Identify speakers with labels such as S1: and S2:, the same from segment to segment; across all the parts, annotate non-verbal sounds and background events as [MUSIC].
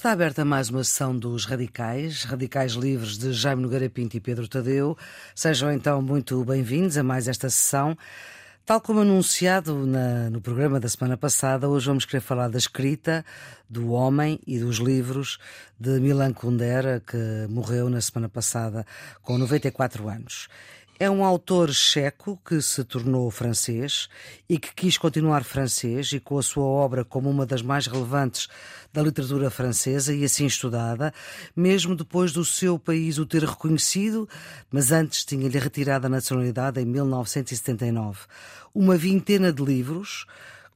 S1: Está aberta mais uma sessão dos Radicais, Radicais Livres de Jaime Nogueira Pinto e Pedro Tadeu. Sejam então muito bem-vindos a mais esta sessão. Tal como anunciado na, no programa da semana passada, hoje vamos querer falar da escrita, do homem e dos livros de Milan Kundera, que morreu na semana passada com 94 anos. É um autor checo que se tornou francês e que quis continuar francês e com a sua obra como uma das mais relevantes da literatura francesa e assim estudada, mesmo depois do seu país o ter reconhecido, mas antes tinha-lhe retirado a nacionalidade em 1979. Uma vintena de livros,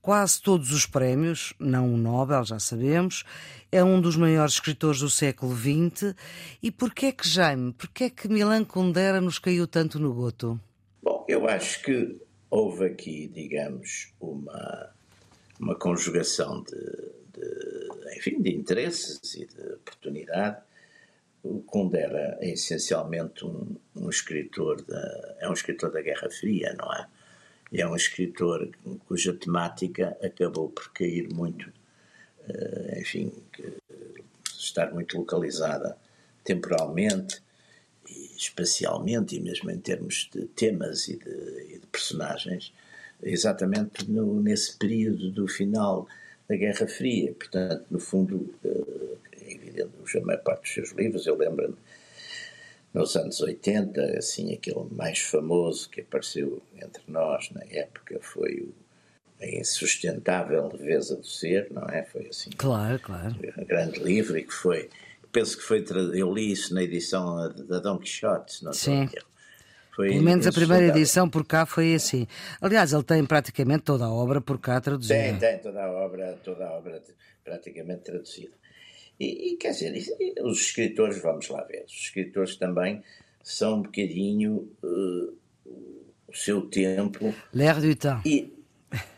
S1: quase todos os prémios, não o Nobel, já sabemos, é um dos maiores escritores do século XX. E porquê que, Jaime, porquê que Milan Kundera nos caiu tanto no goto?
S2: Bom, eu acho que houve aqui, digamos, uma, uma conjugação de, de, enfim, de interesses e de oportunidade. O Kundera é essencialmente um, um escritor da, é um escritor da Guerra Fria, não é? É um escritor cuja temática acabou por cair muito, uh, enfim, estar muito localizada temporalmente e espacialmente e mesmo em termos de temas e de, e de personagens, exatamente no, nesse período do final da Guerra Fria. Portanto, no fundo, uh, é evidente, a maior parte dos seus livros, eu lembro-me nos anos 80, assim, aquele mais famoso que apareceu entre nós na época foi o A Insustentável Leveza do Ser, não é? Foi assim.
S1: Claro, claro.
S2: Um grande livro e que foi, penso que foi, eu li isso na edição da Don Quixote, não
S1: Sim. Foi Pelo menos a primeira edição por cá foi assim. Aliás, ele tem praticamente toda a obra por cá traduzida.
S2: Tem, tem toda a obra, toda a obra praticamente traduzida. E, e quer dizer, os escritores, vamos lá ver, os escritores também são um bocadinho uh, o seu tempo.
S1: L'air du temps.
S2: E,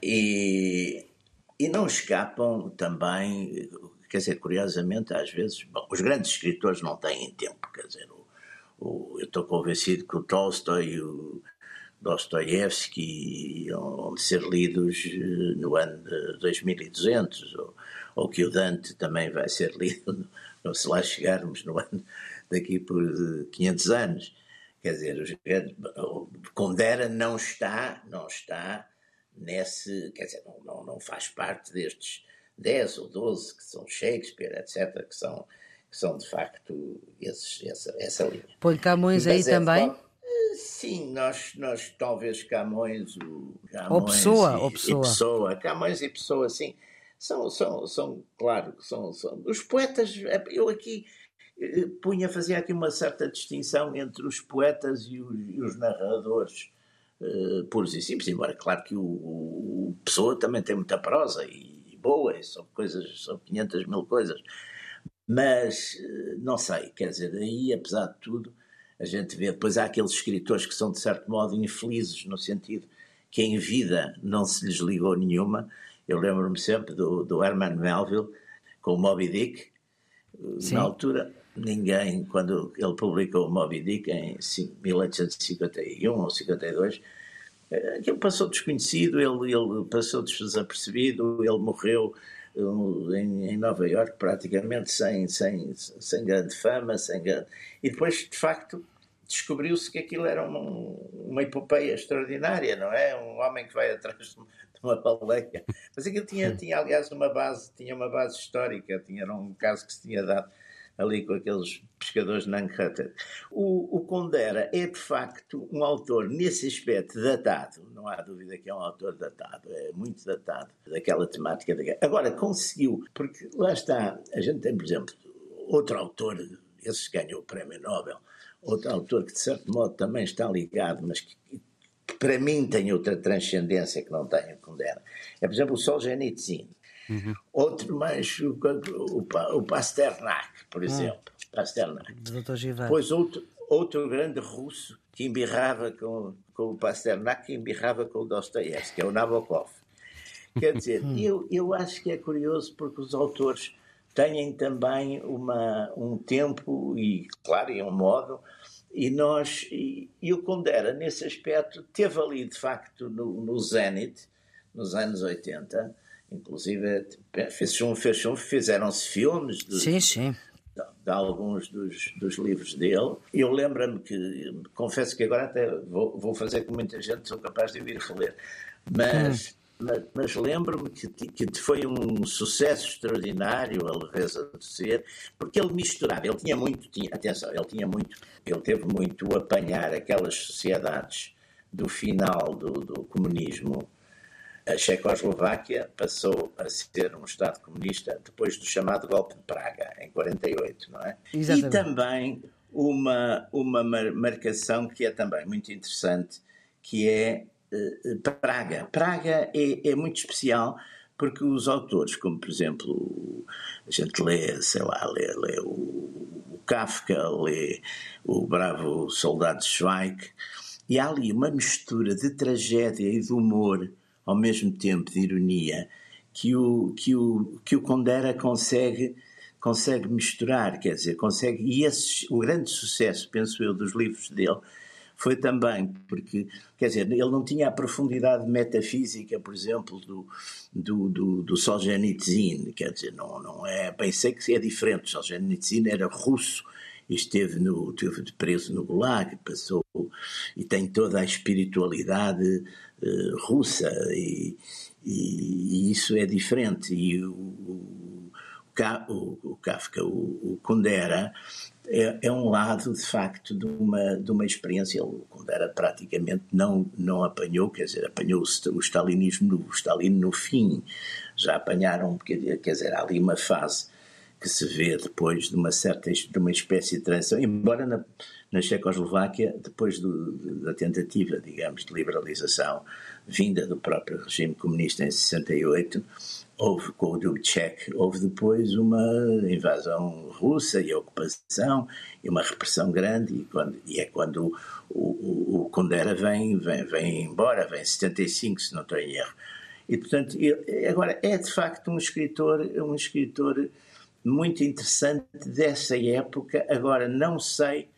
S2: e, e não escapam também, quer dizer, curiosamente, às vezes, bom, os grandes escritores não têm tempo, quer dizer, o, o, eu estou convencido que o Tolstói e o Dostoiévski vão ser lidos eh, no ano de 2200, ou, ou que o Dante também vai ser lido, [LAUGHS] não se lá chegarmos no ano daqui por 500 anos. Quer dizer, o Condera não está, não está nesse, quer dizer, não, não, não faz parte destes 10 ou 12 que são Shakespeare, etc., que são, que são de facto esses, essa, essa linha.
S1: Põe Camões aí é, também?
S2: Sim, nós, nós talvez Camões, o Camões
S1: ou Pessoa,
S2: e,
S1: ou Pessoa.
S2: E Pessoa. Camões e Pessoa, sim são, são, são claro, são, são os poetas. Eu aqui eh, punha, fazia aqui uma certa distinção entre os poetas e os, e os narradores uh, puros e simples, embora claro que o, o, Pessoa também tem muita prosa e, e boa, e são coisas, são 500 mil coisas, mas não sei, quer dizer, aí apesar de tudo, a gente vê, depois há aqueles escritores que são de certo modo infelizes, no sentido que em vida não se lhes ligou nenhuma, eu lembro-me sempre do, do Herman Melville com o Moby Dick. Sim. Na altura, ninguém, quando ele publicou o Moby Dick em 1851 ou 52, eh, aquilo passou desconhecido, ele, ele passou desapercebido, ele morreu eh, em, em Nova Iorque praticamente sem, sem, sem grande fama, sem grande... e depois, de facto, descobriu-se que aquilo era uma, uma epopeia extraordinária, não é? Um homem que vai atrás [LAUGHS] uma baleia. Mas aquilo tinha, tinha, aliás, uma base, tinha uma base histórica, tinha um caso que se tinha dado ali com aqueles pescadores Nankhata. O, o Condera é, de facto, um autor, nesse aspecto, datado. Não há dúvida que é um autor datado, é muito datado daquela temática. Da. Agora, conseguiu, porque lá está, a gente tem, por exemplo, outro autor, esse ganhou o Prémio Nobel, outro autor que, de certo modo, também está ligado, mas que para mim tem outra transcendência que não tem o Kundera. É, por exemplo, o Solzhenitsyn. Uhum. Outro mais, o, o, o Pasternak, por ah. exemplo. Pasternak. Pois outro, outro grande russo que embirrava com, com o Pasternak, que embirrava com o Dostoiévski, que é o Nabokov. Quer dizer, [LAUGHS] hum. eu, eu acho que é curioso porque os autores têm também uma, um tempo e, claro, e um modo e nós, e, e o Condera, nesse aspecto, teve ali, de facto, no, no Zenit, nos anos 80, inclusive fez fez fizeram-se filmes de,
S1: sim, sim.
S2: De, de, alguns dos, dos livros dele. Eu lembro-me que, confesso que agora até vou, vou fazer com muita gente, sou capaz de vir reler, mas. Hum mas, lembro-me que, que, foi um sucesso extraordinário a leveza de ser, porque ele misturava, ele tinha muito, tinha, atenção, ele tinha muito, ele teve muito a apanhar aquelas sociedades do final do, do comunismo. A Checoslováquia passou a ser um Estado comunista depois do chamado golpe de Praga, em 48, não é? Exatamente. E também uma, uma marcação que é também muito interessante, que é Praga. Praga é, é, muito especial porque os autores, como por exemplo, a gente lê, sei lá, lê, lê o, Kafka, lê o bravo soldado Zweig, e há ali uma mistura de tragédia e de humor, ao mesmo tempo de ironia, que o, que o, que o Condera consegue consegue misturar, quer dizer, consegue, e esse, o grande sucesso, penso eu, dos livros dele foi também porque, quer dizer, ele não tinha a profundidade metafísica, por exemplo, do, do, do, do Solzhenitsyn, quer dizer, não, não é, pensei que é diferente, Solzhenitsyn era russo, esteve no esteve preso no Gulag, passou e tem toda a espiritualidade uh, russa e, e, e, isso é diferente. E o, o, o, Kafka, o, o Kundera é, é, um lado, de facto, de uma, de uma experiência. Ele, quando era praticamente, não, não apanhou, quer dizer, apanhou o, stalinismo, o Stalin no fim. Já apanharam, quer dizer, há ali uma fase que se vê depois de uma certa, de uma espécie de transição, embora na, na Checoslováquia, depois do, da tentativa, digamos, de liberalização vinda do próprio regime comunista em 68, houve com o Dubček, houve depois uma invasão russa e a ocupação e uma repressão grande e, quando, e é quando o, o, o vem, vem, vem embora, vem em 75, se não estou em erro. E portanto, ele, agora é de facto um escritor, um escritor muito interessante dessa época. Agora não sei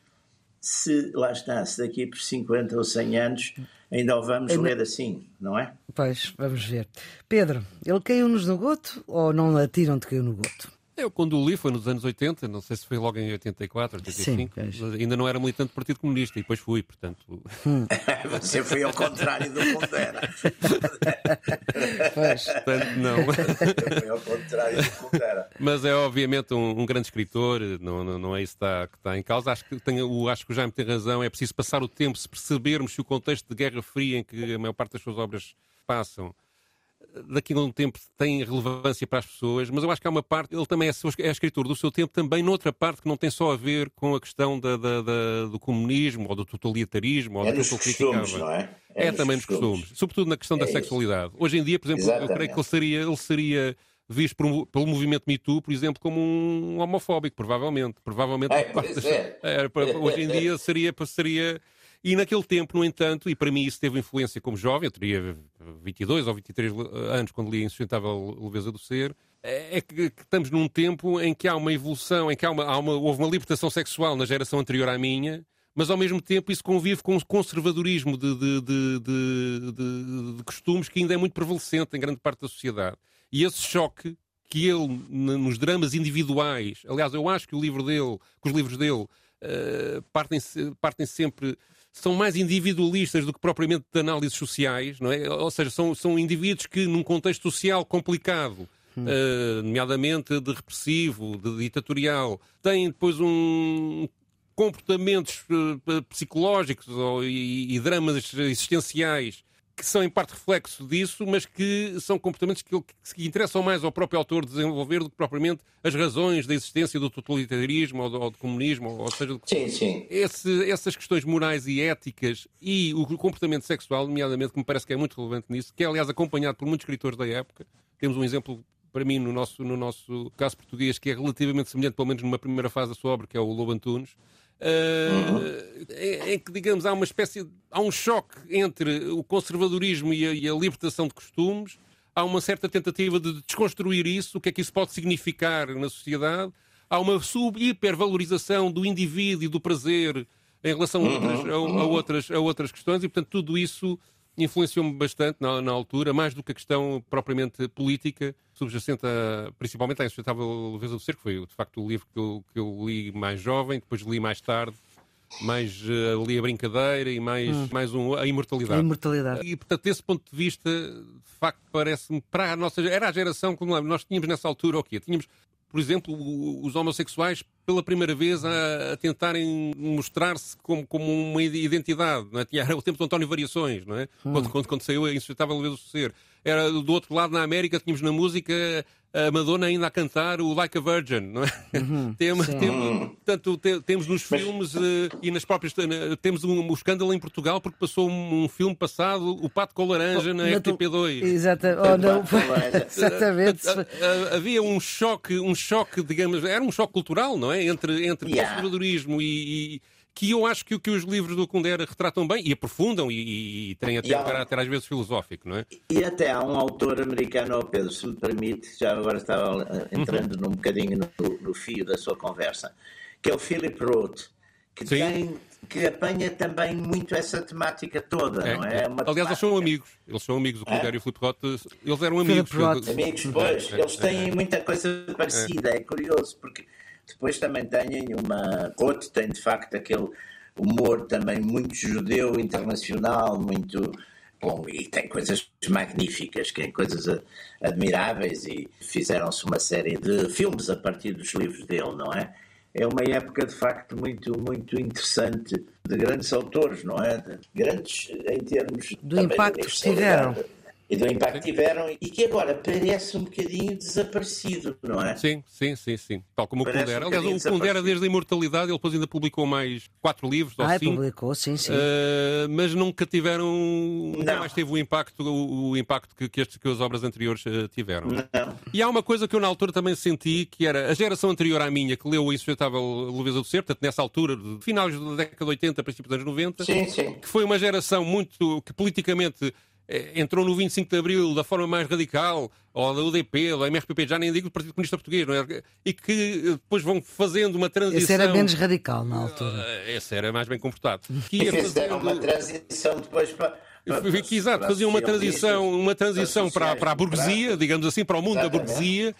S2: se, lá está, se daqui por 50 ou 100 anos ainda o vamos ainda... ler assim, não é?
S1: Pois, vamos ver. Pedro, ele caiu-nos no goto ou não atiram-te caiu no goto?
S3: Eu, quando o li, foi nos anos 80, não sei se foi logo em 84, 85, Sim, ainda não era militante do Partido Comunista e depois fui, portanto.
S2: Hum. [LAUGHS] Você foi ao contrário do Pondera. [LAUGHS]
S3: pois. Portanto, não.
S2: foi ao contrário do Pondera.
S3: Mas é obviamente um, um grande escritor, não, não, não é isso que está, que está em causa. Acho que, tenho, acho que o Jaime tem razão, é preciso passar o tempo, se percebermos se o contexto de Guerra Fria em que a maior parte das suas obras passam daqui a um tempo tem relevância para as pessoas, mas eu acho que há uma parte, ele também é, é escritor do seu tempo, também noutra parte que não tem só a ver com a questão da, da, da, do comunismo ou do totalitarismo ou
S2: é dos costumes, não é?
S3: É, é também nos costumes. costumes, sobretudo na questão é da sexualidade. Hoje em dia, por exemplo, Exatamente. eu creio que ele seria, ele seria visto por, pelo movimento Me Too, por exemplo, como um homofóbico, provavelmente. Provavelmente.
S2: É, é. [LAUGHS]
S3: é hoje em dia seria, seria e naquele tempo, no entanto, e para mim isso teve influência como jovem, eu teria 22 ou 23 anos quando li Insustentável Leveza do Ser, é, é que, que, estamos num tempo em que há uma evolução, em que há uma, há uma, houve uma libertação sexual na geração anterior à minha, mas ao mesmo tempo isso convive com um conservadorismo de, de, de, de, costumes que ainda é muito prevalecente em grande parte da sociedade. E esse choque que ele, nos dramas individuais, aliás, eu acho que o livro dele, que os livros dele uh, partem, partem sempre são mais individualistas do que propriamente de análises sociais, não é? Ou seja, são, são indivíduos que, num contexto social complicado, hum. uh, nomeadamente de repressivo, de ditatorial, têm depois um comportamentos uh, psicológicos ou, e, e dramas existenciais que são em parte reflexo disso, mas que são comportamentos que, que, interessam mais ao próprio autor desenvolver do que propriamente as razões da existência do totalitarismo ou do, ou do comunismo, ou seja, do,
S2: sim, sim.
S3: Esse, essas questões morais e éticas e o comportamento sexual, nomeadamente, que me parece que é muito relevante nisso, que é aliás acompanhado por muitos escritores da época. Temos um exemplo para mim, no nosso, no nosso caso português, que é relativamente semelhante, pelo menos numa primeira fase da sua obra, que é o Lobo Antunes, Uh, em, em, que, digamos, há uma espécie. há um choque entre o conservadorismo e a, e a, libertação de costumes, há uma certa tentativa de desconstruir isso, o que é que isso pode significar na sociedade, há uma sub-hipervalorização do indivíduo e do prazer em relação a outras, a, a, outras, a outras questões, e portanto tudo isso influenciou-me bastante na, na, altura, mais do que a questão propriamente política, subjacente a, principalmente à insustentável leveza do ser, que foi de facto o livro que eu, que eu li mais jovem, depois li mais tarde, mais uh, ali a brincadeira e mais, hum. mais um, a imortalidade.
S1: A imortalidade.
S3: E, portanto, desse ponto de vista, de facto, parece-me para a nossa. Era a geração que nós tínhamos nessa altura o quê? Tínhamos, por exemplo, os homossexuais pela primeira vez a, a tentarem mostrar-se como, como uma identidade. Não é? Tinha, era o tempo do António Variações, não é? Hum. Quando, quando, quando saiu a Insustentável Leveza do Ser. Era do outro lado, na América, tínhamos na música a Madonna ainda a cantar o Like a Virgin, não é? Uhum, [LAUGHS] tem, tem, portanto, tem, temos nos filmes uh, e nas próprias. Uh, temos um, um, escândalo em Portugal porque passou um, um filme passado, O Pato com Laranja, na, na RTP2.
S1: Exata, oh, não. Exatamente.
S3: Uh, havia um choque, um choque, digamos, era um choque cultural, não é? Entre, entre yeah. conservadorismo e, e que eu acho que, que os livros do Kundera retratam bem e aprofundam e, e têm até um caráter às vezes filosófico, não é?
S2: E até há um autor americano, Pedro, se me permite, já agora estava eh, entrando uhum. num bocadinho no, no, fio da sua conversa, que é o Philip Roth, que Sim. tem que apanha também muito essa temática toda, é, não é? é
S3: Aliás, temática... eles são amigos. Eles são amigos. O Kundera é? e o Philip Roth, eles eram amigos.
S2: Amigos, pois. É, eles têm muita coisa parecida. É curioso, porque depois também têm uma. Roth tem de facto aquele humor também muito judeu, internacional, muito. Bom, e tem coisas magníficas, tem coisas admiráveis e fizeram-se uma série de filmes a partir dos livros dele, não é? É uma época de facto muito, muito interessante de grandes autores, não é? De grandes em termos
S1: do impacto que tiveram
S2: e do impacto que tiveram e que agora parece um bocadinho desaparecido, não é?
S3: Sim, sim, sim, sim. Tal como parece o Kundera. Um Aliás, o Kundera, desde a imortalidade, ele depois ainda publicou mais quatro livros.
S1: Ah,
S3: ou cinco,
S1: publicou, sim, sim.
S3: Uh, mas nunca tiveram. Não. mais teve o impacto, o, o impacto que, que, estes, que as obras anteriores uh, tiveram.
S2: Não.
S3: E há uma coisa que eu na altura também senti, que era a geração anterior à minha, que leu o Insustentável Leveza do Ser, portanto, nessa altura, de finais da década de 80, princípios dos anos 90,
S2: sim, sim.
S3: que foi uma geração muito. que politicamente entrou no 25 de Abril da forma mais radical, ou da UDP, ou da MRPP, já nem digo do Partido Comunista Português, não é? e que eh, depois vão fazendo uma transição.
S1: Esse era menos radical na altura.
S3: Eh, esse era mais bem comportado.
S2: Que ia fazendo... uma transição depois para.
S3: Que, exato, faziam uma transição, uma transição para, para a burguesia, digamos assim, para o mundo Exatamente. da burguesia,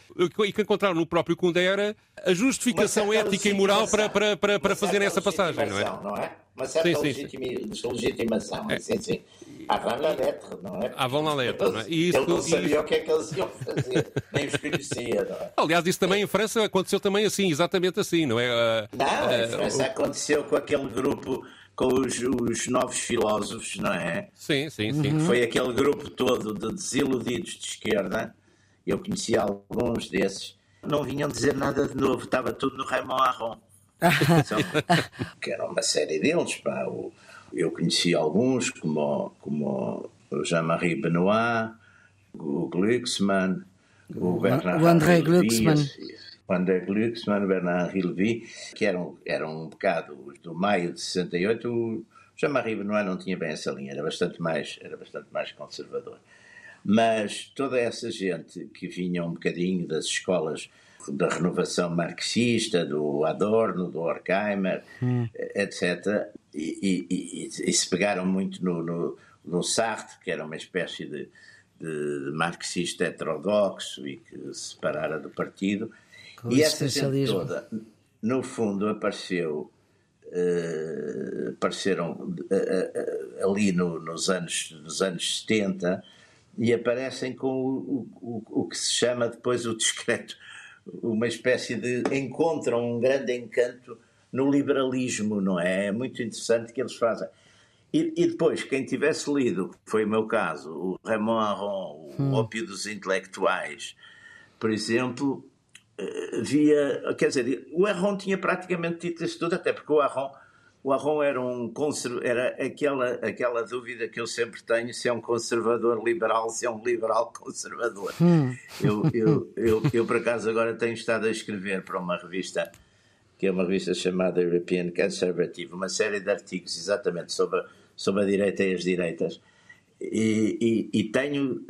S3: e que encontraram no próprio Kundera a justificação ética e moral para, para, para, para fazer essa passagem, não é?
S2: Não é? Uma certa sim, sim, legitimação, é. sim, sim. Avant la lettre, não é?
S3: Avant la lettre, não é? E
S2: isso, ele não sabia isso... o que é que eles iam fazer, nem os conhecia, não é?
S3: Aliás, isso também em França aconteceu também assim, exatamente assim, não é?
S2: Uh, não, em uh, França uh, aconteceu com aquele grupo com os, os, novos filósofos, não é?
S3: Sim, sim, sim. Uhum.
S2: Foi aquele grupo todo de desiludidos de esquerda. Eu conhecia alguns desses. Não vinham dizer nada de novo, estava tudo no Raymond Aron. [LAUGHS] que era uma série deles, pá. O, eu conheci alguns, como, como o Jean-Marie Benoit, o Glucksmann, o Bernard
S1: o André Glucksmann.
S2: O André Glucksmann, Bernard Hilvi, que eram, eram um bocado os do maio de 68. O Jean-Marie Benoit não tinha bem essa linha, era bastante mais, era bastante mais conservador. Mas toda essa gente que vinha um bocadinho das escolas da renovação marxista, do Adorno, do Horkheimer, hum. etc., e, e, e, se pegaram muito no, no, no, Sartre, que era uma espécie de, de marxista heterodoxo e que se separara do partido. Com e essa gente toda, no fundo, apareceu. Uh, apareceram uh, uh, ali no, nos, anos, nos anos 70 e aparecem com o, o, o que se chama depois o discreto uma espécie de encontram um grande encanto no liberalismo, não é? É muito interessante que eles fazem. E, e depois, quem tivesse lido, foi o meu caso, o Raymond Aron, o hum. Ópio dos Intelectuais, por exemplo, eh, via. Quer dizer, o Aron tinha praticamente dito isso tudo, até porque o Aron o Arron era um era aquela aquela dúvida que eu sempre tenho se é um conservador liberal se é um liberal conservador hum. eu, eu, [LAUGHS] eu, eu por acaso agora tenho estado a escrever para uma revista que é uma revista chamada European Conservative uma série de artigos exatamente sobre sobre a direita e as direitas e, e, e tenho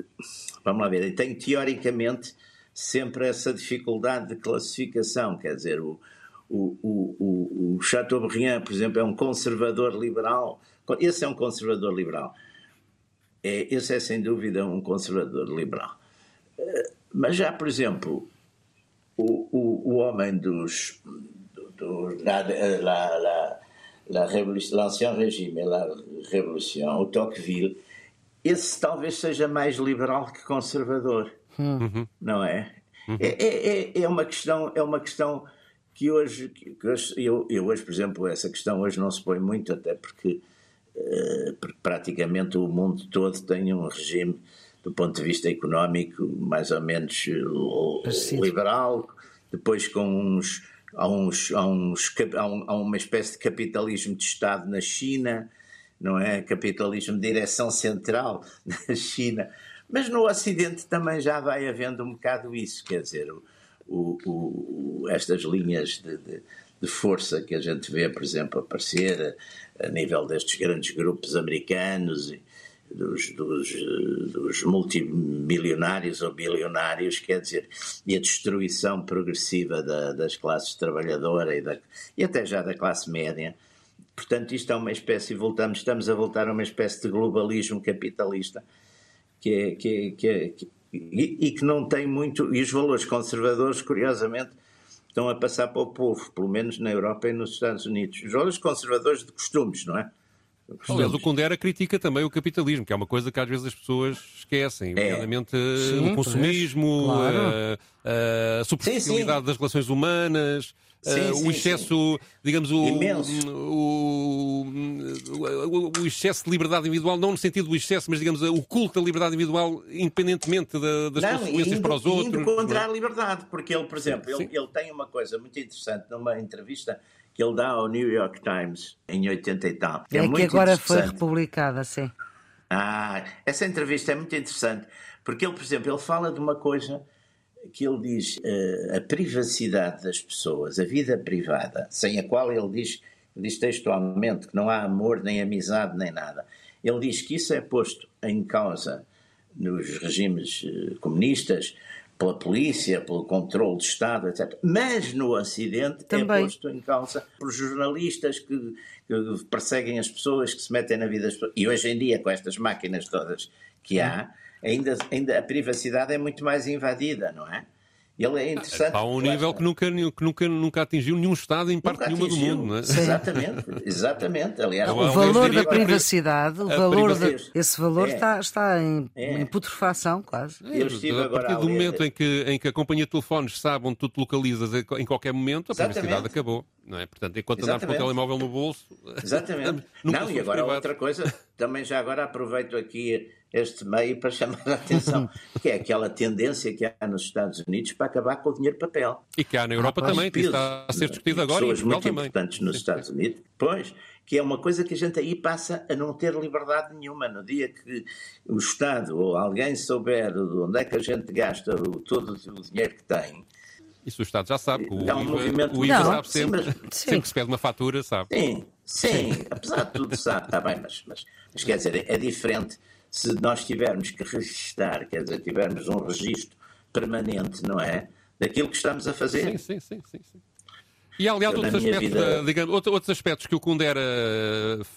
S2: vamos lá ver tenho teoricamente sempre essa dificuldade de classificação quer dizer o o, o, o, Chateaubriand, por exemplo, é um conservador liberal. Esse é um conservador liberal.
S4: é, esse é sem dúvida um conservador liberal. Uh, mas já, por exemplo, o, o, o homem dos. Do, do, la, la, la, l'ancien régime, la révolution, o Tocqueville, esse talvez seja mais liberal que conservador, uhum. não é? Uhum. É, é? é, uma questão, é uma questão que hoje, que hoje eu, eu, hoje, por exemplo, essa questão hoje não se põe muito, até porque, uh, porque praticamente o mundo todo tem um regime do ponto de vista económico mais ou menos liberal, depois com uns há, uns, há, uns, um, há uma espécie de capitalismo de Estado na China, não é? Capitalismo de direção central [LAUGHS] na China. Mas no Ocidente também já vai havendo um bocado isso, quer dizer, o, o, o, estas linhas de, de, de, força que a gente vê, por exemplo, aparecer a, a nível destes grandes grupos americanos dos, dos, dos multimilionários ou bilionários, quer dizer, e a destruição progressiva da, das classes trabalhadoras e, e até já da classe média. Portanto, isto é uma espécie, voltamos, estamos a voltar a uma espécie de globalismo capitalista que é, que é, que é, que, e, e, que não tem muito, e os valores conservadores, curiosamente, estão a passar para o povo, pelo menos na Europa e nos Estados Unidos. Os valores conservadores de costumes, não é?
S3: Aliás, o Kundera critica também o capitalismo, que é uma coisa que às vezes as pessoas esquecem, é. nomeadamente Sim, o consumismo, claro. a, a superficialidade das relações humanas. Sim, uh, sim, o excesso, sim. digamos, o, o, o, o, excesso de liberdade individual, não no sentido do excesso, mas digamos, o culto da liberdade individual, independentemente da, das não, consequências
S4: indo,
S3: para os outros.
S4: Indo contra a liberdade, porque ele, por exemplo, ele, ele, tem uma coisa muito interessante numa entrevista que ele dá ao New York Times em 80 e tal.
S1: É, é que agora foi republicada, sim.
S4: Ah, essa entrevista é muito interessante, porque ele, por exemplo, ele fala de uma coisa que ele diz uh, a privacidade das pessoas, a vida privada, sem a qual ele diz, diz textualmente que não há amor, nem amizade, nem nada. Ele diz que isso é posto em causa nos regimes uh, comunistas, pela polícia, pelo controle de Estado, etc. Mas no Ocidente é Também. é posto em causa por jornalistas que, que, perseguem as pessoas, que se metem na vida das pessoas. E hoje em dia, com estas máquinas todas que há, ainda, ainda a privacidade é muito mais invadida, não é? Ele é interessante.
S3: Há um nível que nunca, que nunca, nunca atingiu nenhum Estado em parte nenhuma do mundo, não é?
S4: Exatamente, [LAUGHS] exatamente. Aliás,
S1: o valor da privacidade, o valor de, esse valor é. está, está em, é. em putrefação quase.
S3: É, a partir do momento em que, em que a companhia de telefones sabe onde tu te localizas em qualquer momento, a Exatamente. privacidade acabou. Não é? Portanto, enquanto andamos com o telemóvel no bolso.
S4: Exatamente. [LAUGHS] não, e agora outra coisa, também já agora aproveito aqui este meio para chamar a atenção, [LAUGHS] que é aquela tendência que há nos Estados Unidos para acabar com o dinheiro papel.
S3: E que há na Europa há também, que está a ser discutido agora.
S4: Pessoas muito
S3: também.
S4: importantes nos Estados Unidos, pois, que é uma coisa que a gente aí passa a não ter liberdade nenhuma. No dia que o Estado ou alguém souber de onde é que a gente gasta o, todo o dinheiro que tem,
S3: isso o Estado já sabe. O, é um IVA, movimento... o IVA não, sabe sempre. Sim, mas... Sempre que se pede uma fatura, sabe.
S4: Sim, sim, apesar de tudo sabe, está bem, mas, mas, mas quer dizer, é diferente se nós tivermos que registrar, quer dizer, tivermos um registro permanente, não é? Daquilo que estamos a fazer.
S3: Sim, sim, sim. sim, sim. E há, aliás, outros aspectos, vida... digamos, outros aspectos que o Kundera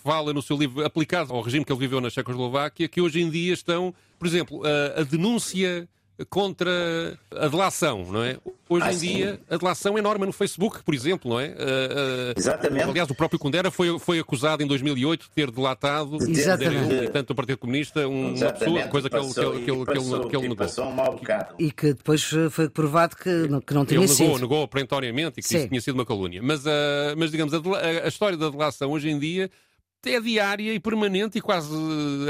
S3: fala no seu livro, aplicado ao regime que ele viveu na Checoslováquia, que hoje em dia estão, por exemplo, a, a denúncia contra a delação, não é? Hoje ah, em sim. dia, a delação é norma no Facebook, por exemplo, não é? Uh,
S4: uh, Exatamente.
S3: Aliás, o próprio Kundera foi, foi acusado em 2008de ter delatado, tanto do Partido Comunista, um, uma pessoa, coisa que ele, que ele, que ele, passou, que ele, negou.
S4: Um.
S1: E que depois foi provado que, que não tinha
S3: ele
S1: sido.
S3: Negou, negou perentoriamente e que sim. isso tinha sido uma calúnia. Mas, uh, mas digamos, a, a história da delação hoje em dia é diária e permanente e quase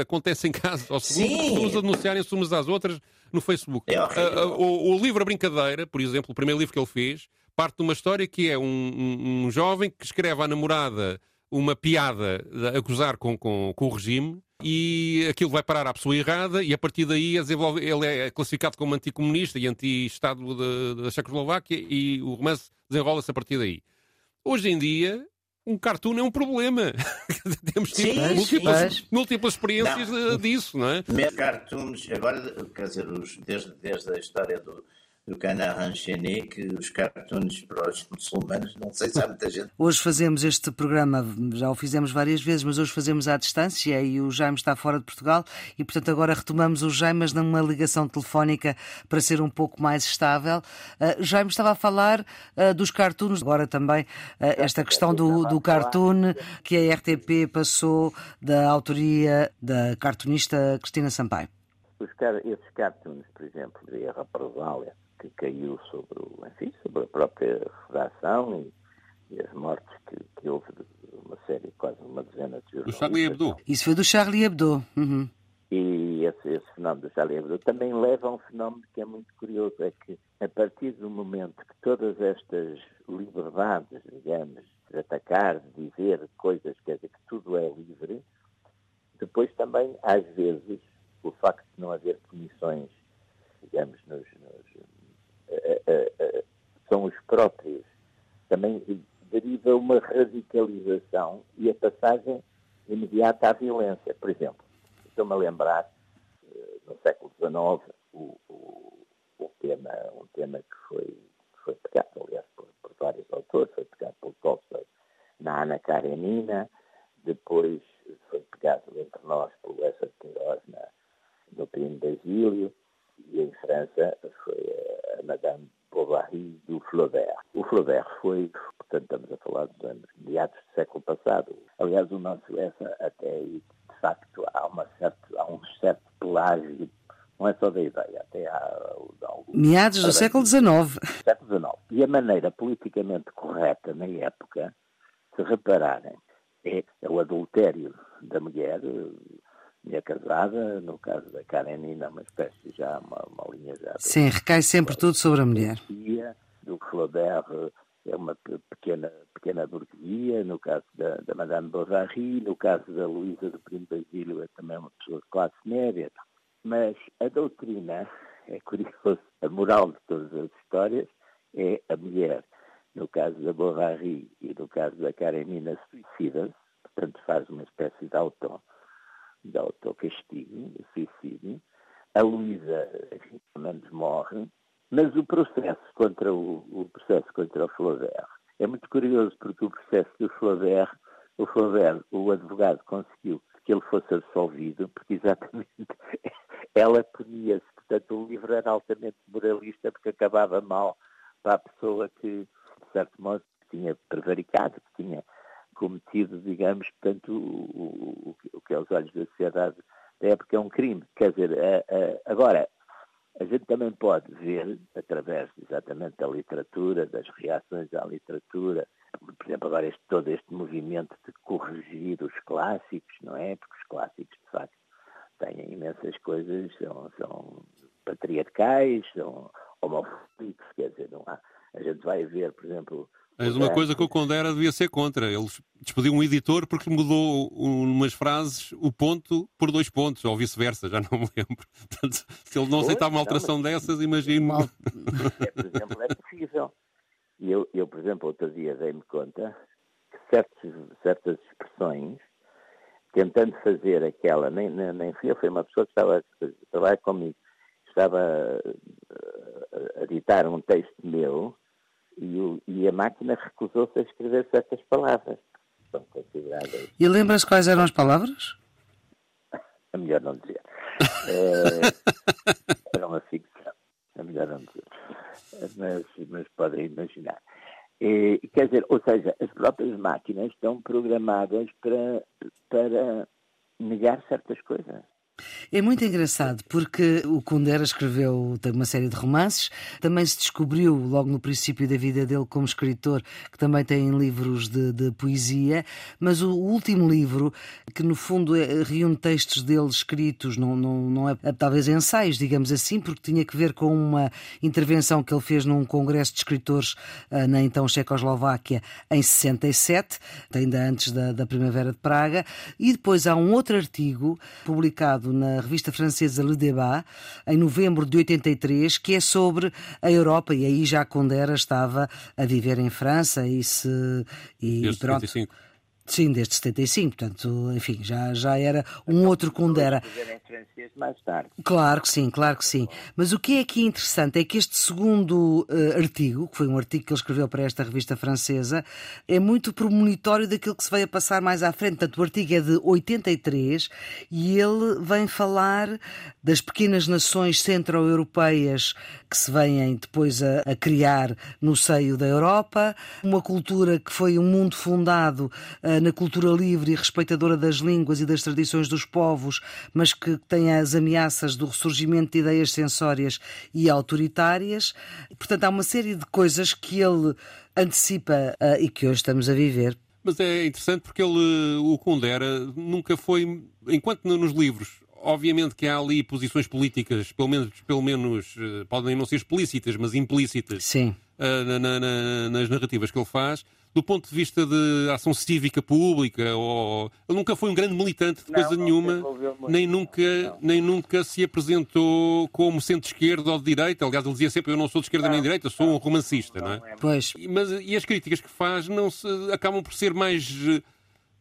S3: acontece em casa ao segundo, pessoas a denunciarem-se umas às outras no Facebook.
S4: É
S3: uh, o, o, livro A Brincadeira, por exemplo, o primeiro livro que ele fez, parte de uma história que é um, um, um jovem que escreve à namorada uma piada a acusar com, com, com, o regime e aquilo vai parar à pessoa errada e a partir daí ele é classificado como anticomunista e anti-Estado da Checoslováquia e o romance desenrola-se a partir daí. Hoje em dia, um cartoon é um problema. [LAUGHS] Temos sim, múltiplas, sim. múltiplas experiências não. disso, não é?
S4: Mesmo cartoons, agora, quer dizer, os, desde, desde a história do, do Canard Enchaîné, que os cartoons para os muçulmanos, não sei se há muita gente. [LAUGHS]
S1: Hoje fazemos este programa, já o fizemos várias vezes, mas hoje fazemos à distância e o Jaime está fora de Portugal e, portanto, agora retomamos o Jaime, mas numa ligação telefónica para ser um pouco mais estável. Uh, Jaime estava a falar uh, dos cartoons, agora também uh, esta questão do, do cartoon que a RTP passou da autoria da cartunista Cristina Sampaio.
S2: Os, esses cartoons, por exemplo, de a represália, que caiu sobre, o, enfim, sobre a própria redação e, e as mortes que, que, houve de uma série, quase uma dezena de jornalistas.
S3: Do Charlie Hebdo.
S1: Isso foi do Charlie Hebdo. Uhum.
S2: E esse, esse, fenómeno do Charlie Hebdo também leva a um fenómeno que é muito curioso, é que a partir do momento que todas estas liberdades, digamos, de atacar, de dizer coisas, quer dizer, que tudo é livre, depois também, às vezes, o facto de não haver punições, digamos, nos, nos são os próprios. Também deriva uma radicalização e a passagem imediata à violência. Por exemplo, estou-me a lembrar, eh, no século XIX, o, o, o, tema, um tema que foi, que foi pegado, aliás, por, por vários autores, foi pegado por Tolstói na Ana Karenina, depois foi pegado entre nós por Lessa Queiroz no Primo Basílio, e em França foi a Madame Bovary do Flaubert. Foi, portanto, estamos a falar dos anos meados do século passado. Aliás, o nosso essa até aí, de facto, há, uma certo, há um certo pelágio, não é só da ideia, até há...
S1: Meados do século XIX.
S2: Século XIX. E a maneira politicamente correta na época, se repararem, é, é o adultério da mulher, mulher casada, no caso da Karenina, uma espécie já, uma, uma linha já.
S1: Sim, recai sempre tudo sobre a mulher.
S2: Flaubert é uma pequena, pequena burguesia, no caso da, da Madame Bovary, no caso da Luísa do Primo Basílio é também uma pessoa de classe média. Mas a doutrina, é curioso, a moral de todas as histórias é a mulher. No caso da Bovary e no caso da Karenina, suicida-se, portanto faz uma espécie de auto de autocastigo, de suicídio. A Luísa, menos morre, mas o processo contra o, o, processo contra o Flaubert é muito curioso porque o processo do Flaubert, o Flaubert, o advogado conseguiu que ele fosse absolvido porque exatamente [LAUGHS] ela podia-se, portanto o livro era altamente moralista porque acabava mal para a pessoa que, de certo modo, tinha prevaricado, que tinha cometido, digamos, portanto, o, o, o que aos olhos da sociedade da época é um crime. Quer dizer, agora, a gente também pode ver, através exatamente da literatura, das reações à literatura, por exemplo, agora este, todo este movimento de corrigir os clássicos, não é? Porque os clássicos, de facto, têm imensas coisas, são, são patriarcais, são homofóbicos, quer dizer, não há. A gente vai ver, por exemplo,
S3: mas uma coisa que o Condera devia ser contra. Ele despediu um editor porque mudou umas frases o ponto por dois pontos, ou vice-versa, já não me lembro. [LAUGHS] Portanto, se ele não aceitava uma alteração não, dessas, imagino. [LAUGHS]
S2: É, por exemplo, é possível. E eu, eu, por exemplo, outro dia dei-me conta que certos, certas expressões, tentando fazer aquela, nem, nem, nem fui eu, foi uma pessoa que estava a trabalhar comigo, estava a, a editar um texto meu e, o, e a máquina recusou-se a escrever certas palavras. São consideradas.
S1: E lembras quais eram as palavras?
S2: É melhor não dizer. [LAUGHS] é, era uma ficção. É melhor não dizer. Mas, mas podem imaginar. E, quer dizer, ou seja, as próprias máquinas estão programadas para, para negar certas coisas.
S1: É muito engraçado porque o Kundera escreveu uma série de romances, também se descobriu logo no princípio da vida dele como escritor, que também tem livros de, de poesia, mas o último livro, que no fundo é, reúne textos dele escritos, não, não, não é talvez ensaios, digamos assim, porque tinha que ver com uma intervenção que ele fez num congresso de escritores uh, na então Checoslováquia em 67, ainda antes da, da Primavera de Praga, e depois há um outro artigo publicado na revista francesa Le Débat, em novembro de 83, que é sobre a Europa, e aí já Condera estava a viver em França e se.
S3: E, pronto. 75.
S1: Sim, desde 75, portanto, enfim, já, já era um outro
S2: Mais tarde.
S1: Claro que sim, claro que sim. Mas o que é aqui interessante é que este segundo uh, artigo, que foi um artigo que ele escreveu para esta revista francesa, é muito premonitório daquilo que se a passar mais à frente. Portanto, o artigo é de 83 e ele vem falar das pequenas nações centro-europeias que se vêm depois a, a, criar no seio da Europa, uma cultura que foi um mundo fundado uh, na cultura livre e respeitadora das línguas e das tradições dos povos, mas que tem as ameaças do ressurgimento de ideias sensórias e autoritárias. Portanto, há uma série de coisas que ele antecipa uh, e que hoje estamos a viver.
S3: Mas é interessante porque ele, o Kundera nunca foi, enquanto nos livros obviamente que há ali posições políticas, pelo menos, pelo menos uh, podem não ser explícitas, mas implícitas
S1: Sim.
S3: Uh, na, na, nas narrativas que ele faz. Do ponto de vista de ação cívica pública, ou... ele nunca foi um grande militante de não, coisa não nenhuma, nem nunca, não. nem nunca se apresentou como centro-esquerda ou de direita. Aliás, ele dizia sempre: Eu não sou de esquerda nem de direita, sou um romancista. Não, é?
S1: é pois.
S3: Mas, e as críticas que faz não se, acabam por ser mais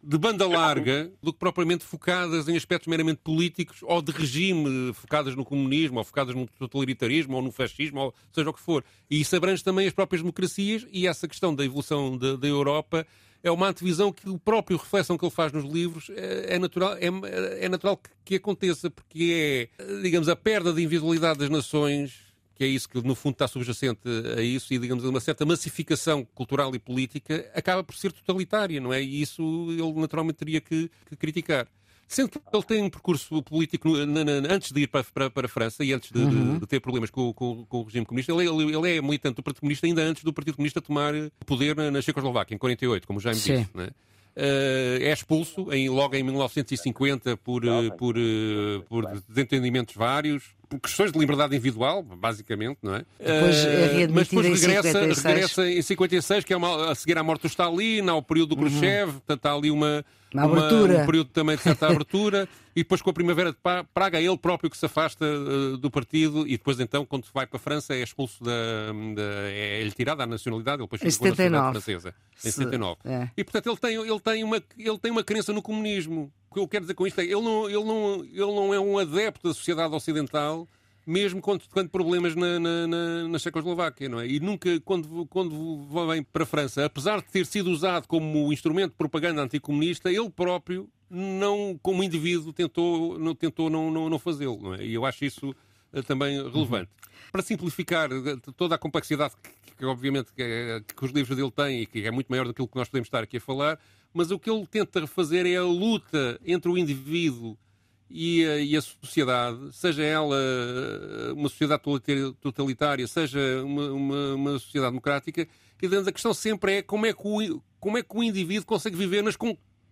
S3: de banda larga do que propriamente focadas em aspectos meramente políticos ou de regime, focadas no comunismo, ou focadas no totalitarismo, ou no fascismo, ou seja o que for. E isso abrange também as próprias democracias e essa questão da evolução da, Europa é uma antevisão que o próprio reflexão que ele faz nos livros é, é natural, é, é natural que, que aconteça, porque é, digamos, a perda de individualidade das nações que é isso que no fundo está subjacente a isso, e digamos uma certa massificação cultural e política, acaba por ser totalitária, não é? E isso ele naturalmente teria que, que criticar. Sendo que ele tem um percurso político na, na, antes de ir para, para, para, a França e antes de, uhum. de, de ter problemas com, com, com, o regime comunista, ele, ele, ele, é militante do Partido Comunista ainda antes do Partido Comunista tomar poder na, na Checoslováquia, em 48, como já me disse. Não é? Uh, é expulso em, logo em 1950 por, uh, por, uh, por desentendimentos vários, por questões de liberdade individual, basicamente, não é?
S1: Depois é mas depois
S3: regressa em, regressa em 56, que é uma, a seguir à morte do Stalin, ao período do uhum. Khrushchev, uhum. portanto há ali uma, uma,
S1: uma
S3: um período também de certa abertura, e depois com a Primavera de Praga é ele próprio que se afasta uh, do partido, e depois então, quando vai para a França, é expulso da. da é-lhe tirada a nacionalidade, ele depois
S1: ficou a nacionalidade
S3: francesa. Em 79. É. E portanto ele tem, ele, tem uma, ele tem uma crença no comunismo. O que eu quero dizer com isto é ele não, ele não, ele não é um adepto da sociedade ocidental mesmo quando, quando problemas na, na, na, na Checoslováquia, não é? E nunca, quando, quando vem para a França, apesar de ter sido usado como instrumento de propaganda anticomunista, ele próprio, não, como indivíduo, tentou não, tentou não, não, não fazê-lo, não é? E eu acho isso uh, também relevante. Uhum. Para simplificar eh, toda a complexidade que, que obviamente, que, eh, que, os livros dele têm e que é muito maior do que nós podemos estar aqui a falar, mas o que ele tenta fazer é a luta entre o indivíduo e a, e a, sociedade, seja ela eh, uma sociedade totalitária, seja uma, uma, uma sociedade democrática, e a questão sempre é como é que o, como é que o indivíduo consegue viver nas,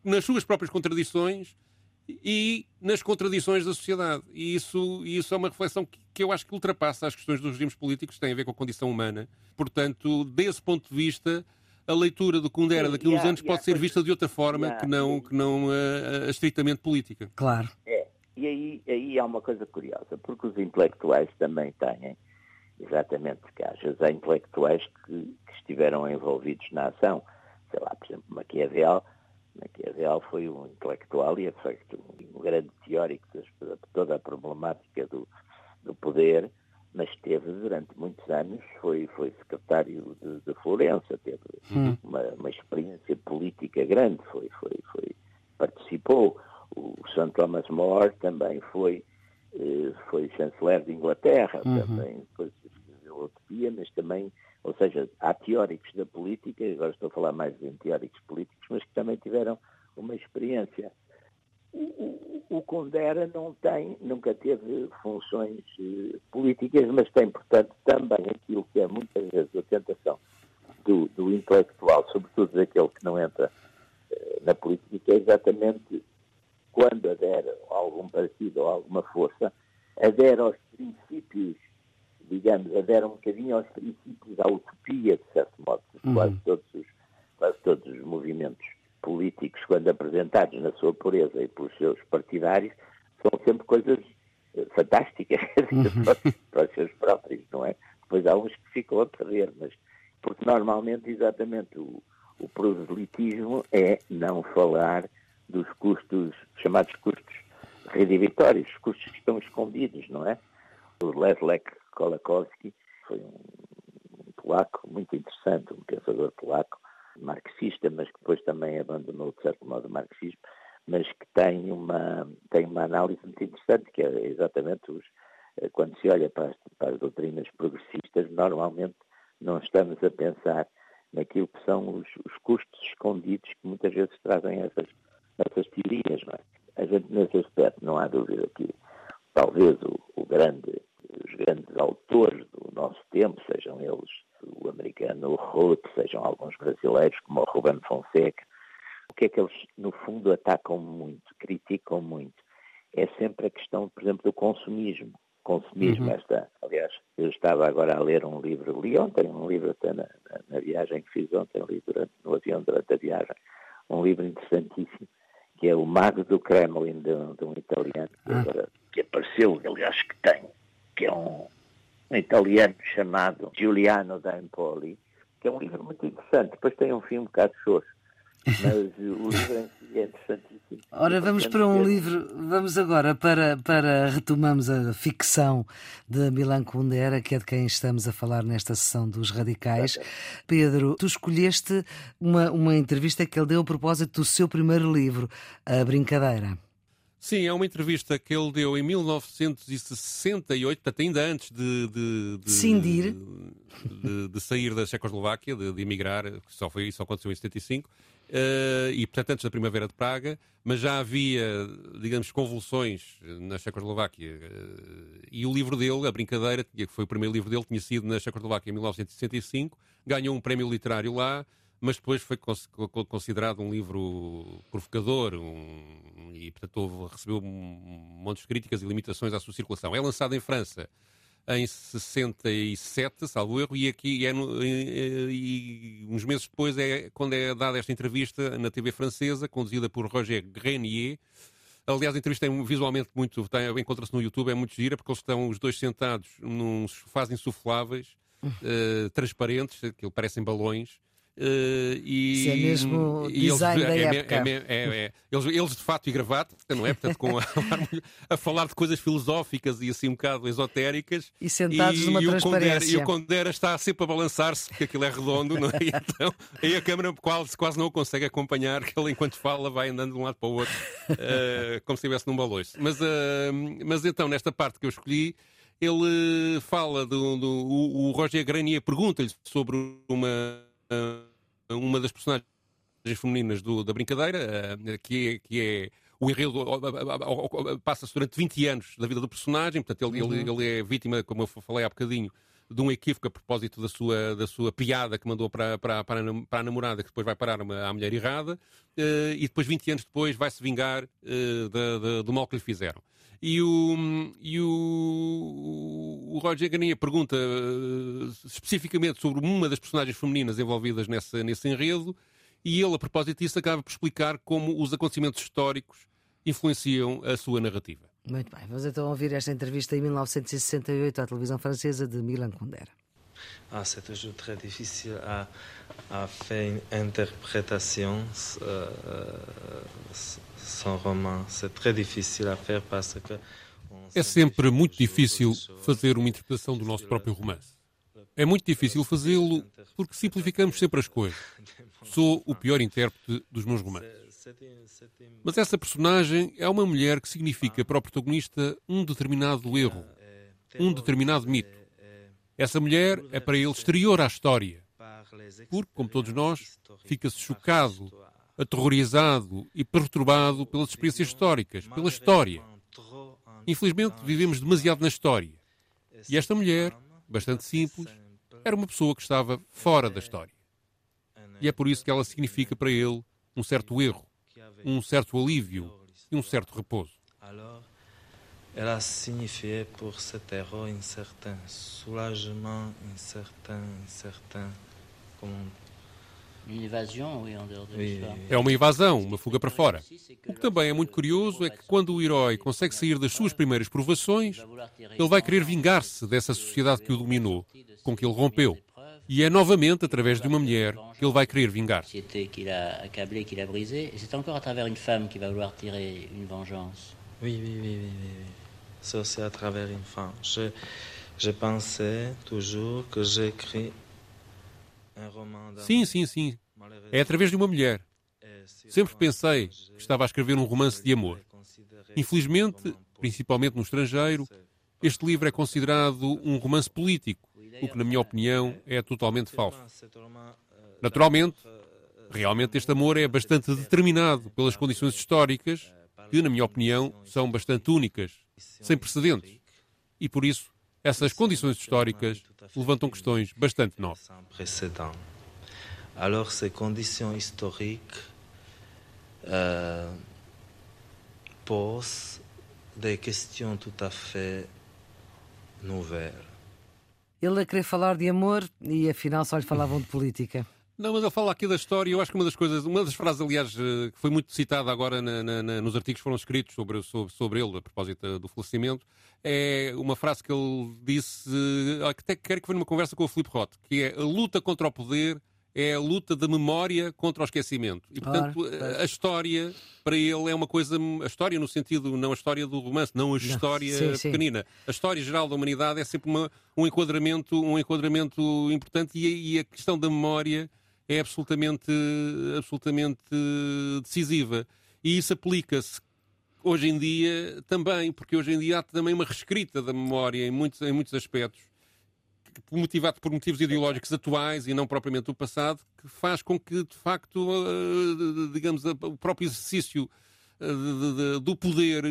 S3: nas suas próprias contradições e nas contradições da sociedade. E isso, isso é uma reflexão que, que, eu acho que ultrapassa as questões dos regimes políticos, que têm a ver com a condição humana. Portanto, desse ponto de vista, a leitura do Kundera daqui a uns anos pode ser vista de outra forma que não, que não a, a, estritamente política.
S1: Claro.
S2: É. E aí, aí há uma coisa curiosa, porque os intelectuais também têm, exatamente, caixas, há intelectuais que, que estiveram envolvidos na ação. Sei lá, por exemplo, Maquiavel, Maquiavel foi um intelectual e, é de facto, um grande teórico de toda a problemática do, do poder, mas teve durante muitos anos, foi, foi secretário de, de Florença, teve hum. uma, uma experiência política grande, foi, foi, foi, participou o Sir Thomas More também foi, eh, foi chanceler de Inglaterra, uhum. também depois escreveu Utopia, mas também, ou seja, há teóricos da política, agora estou a falar mais em teóricos políticos, mas que também tiveram uma experiência. Condera não tem, nunca teve funções eh, políticas, mas tem, portanto, também aquilo que é muitas vezes a tentação do, do intelectual, sobretudo daquele que não entra eh, na política, é exatamente quando adere a algum partido ou alguma força, adere aos princípios, digamos, adere um bocadinho aos princípios da utopia, de certo modo, uhum. quase, todos os, quase todos os movimentos políticos, quando apresentados na sua pureza e pelos seus partidários, são sempre coisas eh, fantásticas [LAUGHS] uhum. para, para os seus próprios, não é? Depois há uns que ficam a perder, mas porque normalmente exatamente o, o proselitismo é não falar dos custos, chamados custos redivitórios, custos que estão escondidos, não é? O Leszek Kolakowski foi um polaco muito interessante, um pensador polaco, marxista, mas que depois também abandonou, de certo modo, o marxismo, mas que tem uma, tem uma análise muito interessante, que é exatamente os, eh, quando se olha para as, para as doutrinas progressistas, normalmente não estamos a pensar naquilo que são os, os custos escondidos que muitas vezes trazem essas, essas teorias. É? A gente, nesse aspecto, não há dúvida que talvez o, o grande, os grandes autores do nosso tempo, sejam eles o americano Roth, sejam alguns brasileiros como o Ruben Fonseca, o que é que eles, no fundo, atacam muito, criticam muito? É sempre a questão, por exemplo, do consumismo. Consumismo, uhum. esta, aliás, eu estava agora a ler um livro, li ontem um livro até na, na, na viagem que fiz ontem, li durante, no avião durante a viagem, um livro interessantíssimo, que é o Mago do Kremlin, de, de um italiano, que, ah. agora, que apareceu, aliás, que tem, que é um, um italiano chamado Giuliano da Empoli, que é um livro muito interessante. Depois tem um fim um bocado xoxo, [LAUGHS] mas o livro é interessantíssimo.
S1: Ora, vamos para um livro, vamos agora para, para retomamos a ficção de Milan Kundera, que é de quem estamos a falar nesta sessão dos radicais. Pedro, tu escolheste uma, uma entrevista que ele deu a propósito do seu primeiro livro, A Brincadeira.
S3: Sim, é uma entrevista que ele deu em 1968, portanto, ainda antes de, de, de,
S1: Cindir.
S3: de, de sair da Checoslováquia, de, emigrar, que só foi isso aconteceu em 75, uh, eh, e portanto antes da Primavera de Praga, mas já havia, digamos, convulsões na Checoslováquia. Uh, e o livro dele, A Brincadeira, que foi o primeiro livro dele, tinha sido na Checoslováquia em 1965, ganhou um prémio literário lá, mas depois foi considerado um livro provocador um, e, portanto, houve, recebeu um monte de críticas e limitações à sua circulação. É lançado em França em 67, salvo erro, e aqui é no, e, e, uns meses depois é quando é dada esta entrevista na TV francesa, conduzida por Roger Grenier. Aliás, a entrevista é visualmente muito. Encontra-se no YouTube, é muito gira, porque eles estão os dois sentados num sofás insufláveis, uh, transparentes, que parecem balões,
S1: e, Isso é mesmo design eles, da é, época. É,
S3: é, eles, eles, de fato e gravata, não é? Portanto, com a, [LAUGHS] a, falar de coisas filosóficas e assim um bocado esotéricas.
S1: E sentados e, numa
S3: e
S1: transparência.
S3: e o Condera está sempre a balançar-se, porque aquilo é redondo, não é? E [LAUGHS] então, aí a câmera quase, quase não o consegue acompanhar, que ele enquanto fala vai andando de um lado para o outro, uh, como se estivesse num baloiço. Mas, uh, mas então, nesta parte que eu escolhi, ele fala do, do o, o Roger Granier pergunta-lhe sobre uma uma das personagens femininas do, da brincadeira, uh, que, é, que é o enredo passa-se durante 20 anos da vida do personagem, portanto ele, uhum. ele, ele, é vítima, como eu falei há bocadinho, de um equívoco a propósito da sua, da sua piada que mandou para, para, para, a, namorada, que depois vai parar uma, à mulher errada, uh, e depois, 20 anos depois, vai-se vingar uh, do mal que lhe fizeram. E o, e o, o Roger Ganinha pergunta uh, especificamente sobre uma das personagens femininas envolvidas nesse, nesse enredo, e ele, a propósito disso, acaba por explicar como os acontecimentos históricos influenciam a sua narrativa.
S1: Muito bem, vamos então ouvir esta entrevista em 1968 à televisão francesa de Milan Kundera.
S5: Ah, c'est toujours très difficile à, à faire une interprétation euh, roman. C'est très difficile à faire parce que
S3: é sempre muito difícil fazer uma interpretação do nosso próprio romance. É muito difícil fazê-lo porque simplificamos sempre as coisas. [LAUGHS] Sou o pior intérprete dos meus romances. Mas essa personagem é uma mulher que significa para o protagonista um determinado erro, um determinado mito. Essa mulher é para ele exterior à história, porque, como todos nós, fica-se chocado, aterrorizado e perturbado pelas experiências históricas, pela história. Infelizmente, vivemos demasiado na história. E esta mulher, bastante simples, era uma pessoa que estava fora da história. E é por isso que ela significa para ele um certo erro, um certo alívio e um certo repouso.
S5: Elle a signifié pour cet héros un certain soulagement, un certain, un certain,
S3: é uma invasão, uma fuga para fora. O que também é muito curioso é que quando o herói consegue sair das suas primeiras provações, ele vai querer vingar-se dessa sociedade que o dominou, com que ele rompeu. E é novamente através de uma mulher que ele vai querer vingar.
S6: C'est encore à travers une femme qu'il va vouloir tirer une vengeance.
S5: Oui, oui, oui, oui, oui. C'est aussi à travers une femme. Je, je pensais toujours que j'écris.
S3: Sim, sim, sim. É através de uma mulher. Sempre pensei que estava a escrever um romance de amor. Infelizmente, principalmente no estrangeiro, este livro é considerado um romance político, o que, na minha opinião, é totalmente falso. Naturalmente, realmente este amor é bastante determinado pelas condições históricas, que, na minha opinião, são bastante únicas, sem precedentes. E por isso, essas condições históricas levantam questões bastante novas.
S5: Alors, ces conditions historiques euh, posent des questions tout à fait nouvelles.
S1: Ele a querer falar de amor e afinal só lhe falavam de política.
S3: Não, mas ele fala aqui da história. Eu acho que uma das coisas, uma das frases, aliás, eh, que foi muito citada agora na, na, na, nos artigos que foram escritos sobre, sobre, sobre ele, a propósito do falecimento, é uma frase que ele disse, eh, que até quero que foi numa conversa com o Filipe Roth, que é a luta contra o poder é a luta da memória contra o esquecimento. E, portanto, a história, para ele, é uma coisa. A história, no sentido, não a história do romance, não a história sim, sim. pequenina. A história geral da humanidade é sempre uma, um, enquadramento, um enquadramento importante e, e a questão da memória é absolutamente, absolutamente decisiva. E isso aplica-se hoje em dia também, porque hoje em dia há também uma reescrita da memória em muitos, em muitos aspectos motivado por motivos ideológicos atuais e não propriamente do passado, que faz com que, de facto, uh, digamos, o próprio exercício uh, do poder,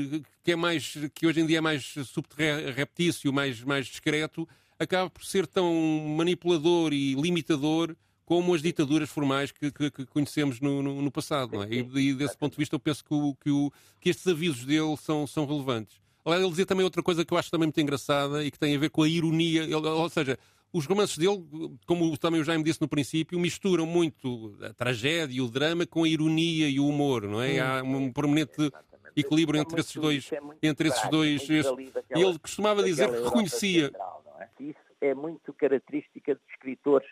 S3: que é mais, que hoje em dia é mais subterréptício, mais, mais discreto, acaba por ser tão manipulador e limitador como as ditaduras formais que, que, que conhecemos no, no, no, passado. É? e, e, desse ponto de vista, eu penso que, o, que, o, que estes avisos dele são, são relevantes. Aliás, ele dizia também outra coisa que eu acho também muito engraçada e que tem a ver com a ironia, ou seja, os romances dele, como também o Jaime disse no princípio, misturam muito a tragédia, o drama com a ironia e o humor, não é? Há um permanente equilíbrio entre esses dois, entre esses dois. E ele costumava dizer que reconhecia.
S2: Isso é muito característica de escritores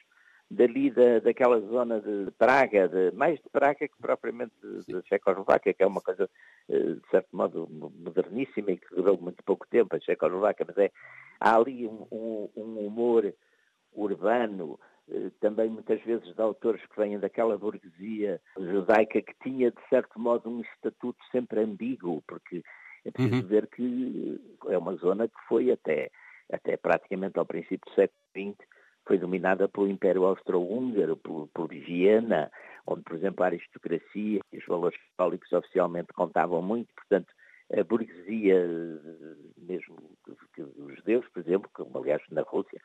S2: dali da, daquela zona de Praga, de, mais de Praga que propriamente da Checoslováquia, que é uma coisa, eh, de certo modo, moderníssima e que durou muito pouco tempo, a Checoslováquia, mas é, há ali um, um, um humor urbano, eh, também muitas vezes de autores que vêm daquela burguesia judaica que tinha, de certo modo, um estatuto sempre ambíguo, porque é preciso uhum. ver que é uma zona que foi até, até praticamente ao princípio do século XX foi dominada pelo Império Austro-Húngaro, por, por Viena, onde, por exemplo, a aristocracia e os valores católicos oficialmente contavam muito, portanto, a burguesia, mesmo os judeus, por exemplo, como aliás na Rússia,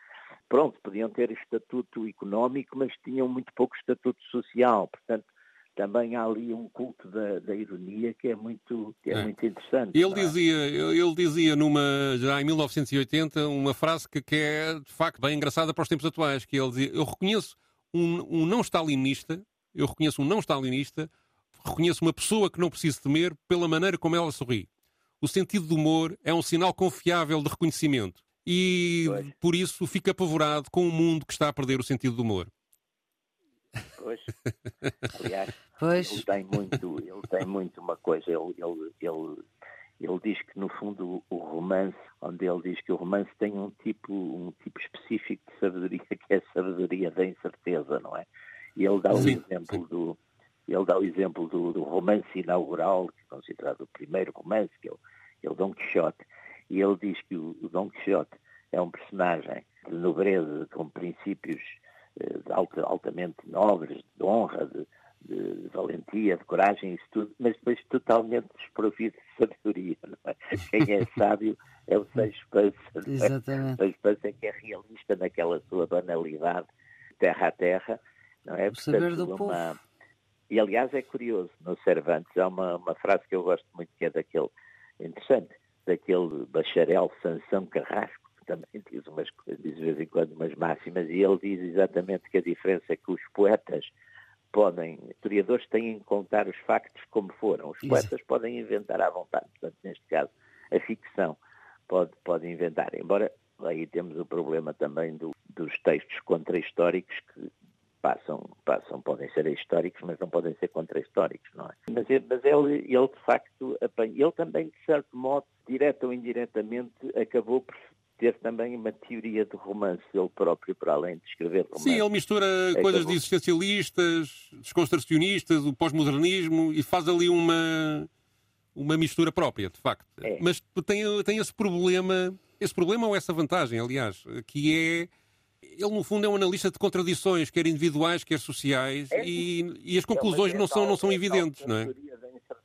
S2: pronto, podiam ter estatuto económico, mas tinham muito pouco estatuto social, portanto, também há ali um culto da, da ironia que é muito, que é, é. muito interessante.
S3: Ele é? dizia, ele dizia numa, já em 1980 uma frase que, que, é de facto bem engraçada para os tempos atuais, que ele dizia, eu reconheço um, um não stalinista, eu reconheço um não stalinista, reconheço uma pessoa que não preciso temer pela maneira como ela sorri. O sentido do humor é um sinal confiável de reconhecimento e pois. por isso fica apavorado com um mundo que está a perder o sentido do humor.
S2: Pois. Aliás, pois. ele tem muito, ele tem muito uma coisa, ele, ele, ele, ele diz que no fundo o romance, onde ele diz que o romance tem um tipo, um tipo específico de sabedoria, que é a sabedoria da incerteza, não é? E ele dá o sim, exemplo sim. do ele dá o exemplo do, do, romance inaugural, que é considerado o primeiro romance, que é o, é o Dom Quixote, e ele diz que o, o Dom Quixote é um personagem de nobreza, com princípios alta, altamente nobres, de honra, de, de, valentia, de coragem, isso tudo, mas depois totalmente desprovido de sabedoria. É? Quem é [LAUGHS] sábio é o Seixo Pança. É? Exatamente. O Seixo Pança é que é realista naquela sua banalidade, terra a terra. Não é?
S1: O saber do uma... povo.
S2: E aliás é curioso, no Cervantes há uma, uma frase que eu gosto muito que é daquele, interessante, daquele bacharel Sansão Carrasco, também diz, umas, diz de vez em quando umas máximas, e ele diz exatamente que a diferença é que os poetas podem, historiadores têm que contar os factos como foram, os poetas Isso. podem inventar à vontade, portanto, neste caso, a ficção pode, pode inventar, embora aí temos o problema também do, dos textos contra-históricos que passam, passam, podem ser históricos, mas não podem ser contra-históricos, não é? Mas, mas ele, ele, de facto, ele também, de certo modo, direto ou indiretamente, acabou por ter também uma teoria de romance ele próprio, para além de escrever romance.
S3: Sim, ele mistura acabou... coisas de existencialistas, desconstrucionistas, o pós-modernismo e faz ali uma, uma mistura própria, de facto. É. Mas tem, tem esse problema, esse problema ou essa vantagem, aliás, que é ele, no fundo, é um analista de contradições, quer individuais, quer sociais, é, e, e, as conclusões é não são, não são evidentes, não é?